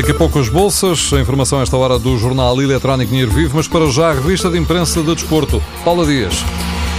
Daqui a pouco as bolsas, a informação esta hora do jornal eletrónico Dinheiro Vivo, mas para já a revista de imprensa de desporto. Paula Dias.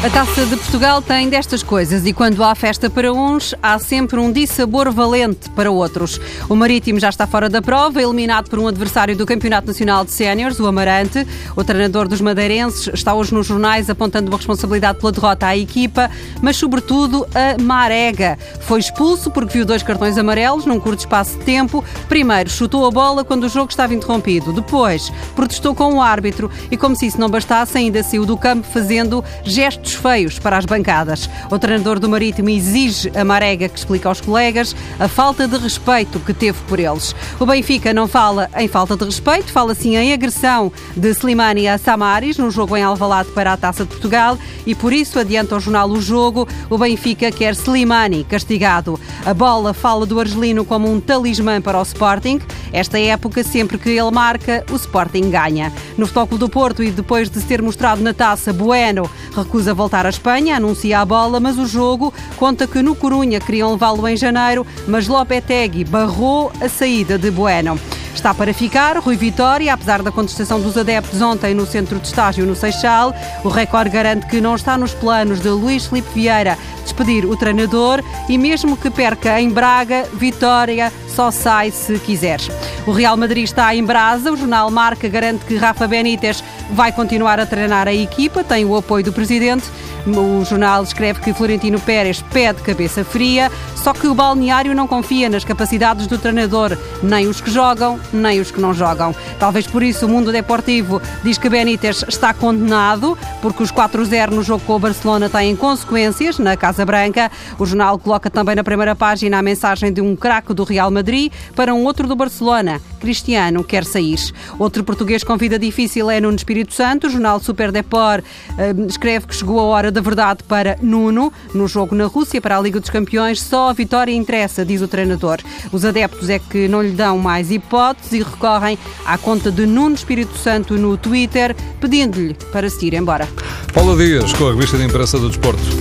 A Taça de Portugal tem destas coisas e quando há festa para uns, há sempre um dissabor valente para outros. O Marítimo já está fora da prova, eliminado por um adversário do Campeonato Nacional de Séniores, o Amarante. O treinador dos madeirenses está hoje nos jornais apontando uma responsabilidade pela derrota à equipa, mas sobretudo a Marega. Foi expulso porque viu dois cartões amarelos num curto espaço de tempo. Primeiro, chutou a bola quando o jogo estava interrompido. Depois, protestou com o árbitro e, como se isso não bastasse, ainda saiu do campo fazendo gestos feios para as bancadas. O treinador do Marítimo exige a Marega que explique aos colegas a falta de respeito que teve por eles. O Benfica não fala em falta de respeito, fala sim em agressão de Slimani a Samaris no jogo em Alvalade para a Taça de Portugal e por isso adianta ao jornal O Jogo, o Benfica quer Slimani castigado. A bola fala do argelino como um talismã para o Sporting. Esta época, sempre que ele marca, o Sporting ganha. No Futebol do Porto e depois de ser mostrado na taça, Bueno recusa voltar à Espanha, anuncia a bola, mas o jogo conta que no Corunha queriam levá-lo em janeiro, mas Lopetegui barrou a saída de Bueno. Está para ficar Rui Vitória, apesar da contestação dos adeptos ontem no centro de estágio no Seixal. O recorde garante que não está nos planos de Luís Felipe Vieira despedir o treinador e mesmo que perca em Braga, Vitória só sai se quiseres. O Real Madrid está em brasa, o jornal Marca garante que Rafa Benítez vai continuar a treinar a equipa, tem o apoio do presidente. O jornal escreve que Florentino Pérez pede cabeça fria, só que o balneário não confia nas capacidades do treinador, nem os que jogam, nem os que não jogam. Talvez por isso o mundo deportivo diz que Benítez está condenado, porque os 4-0 no jogo com o Barcelona têm consequências na Casa Branca. O jornal coloca também na primeira página a mensagem de um craque do Real Madrid para um outro do Barcelona. Cristiano quer sair. Outro português com vida difícil é Nuno Espírito Santo. O jornal Super Deport eh, escreve que chegou a hora da verdade para Nuno. No jogo na Rússia para a Liga dos Campeões, só a vitória interessa, diz o treinador. Os adeptos é que não lhe dão mais hipóteses e recorrem à conta de Nuno Espírito Santo no Twitter, pedindo-lhe para se ir embora. Paula Dias, com a revista de imprensa do Desporto.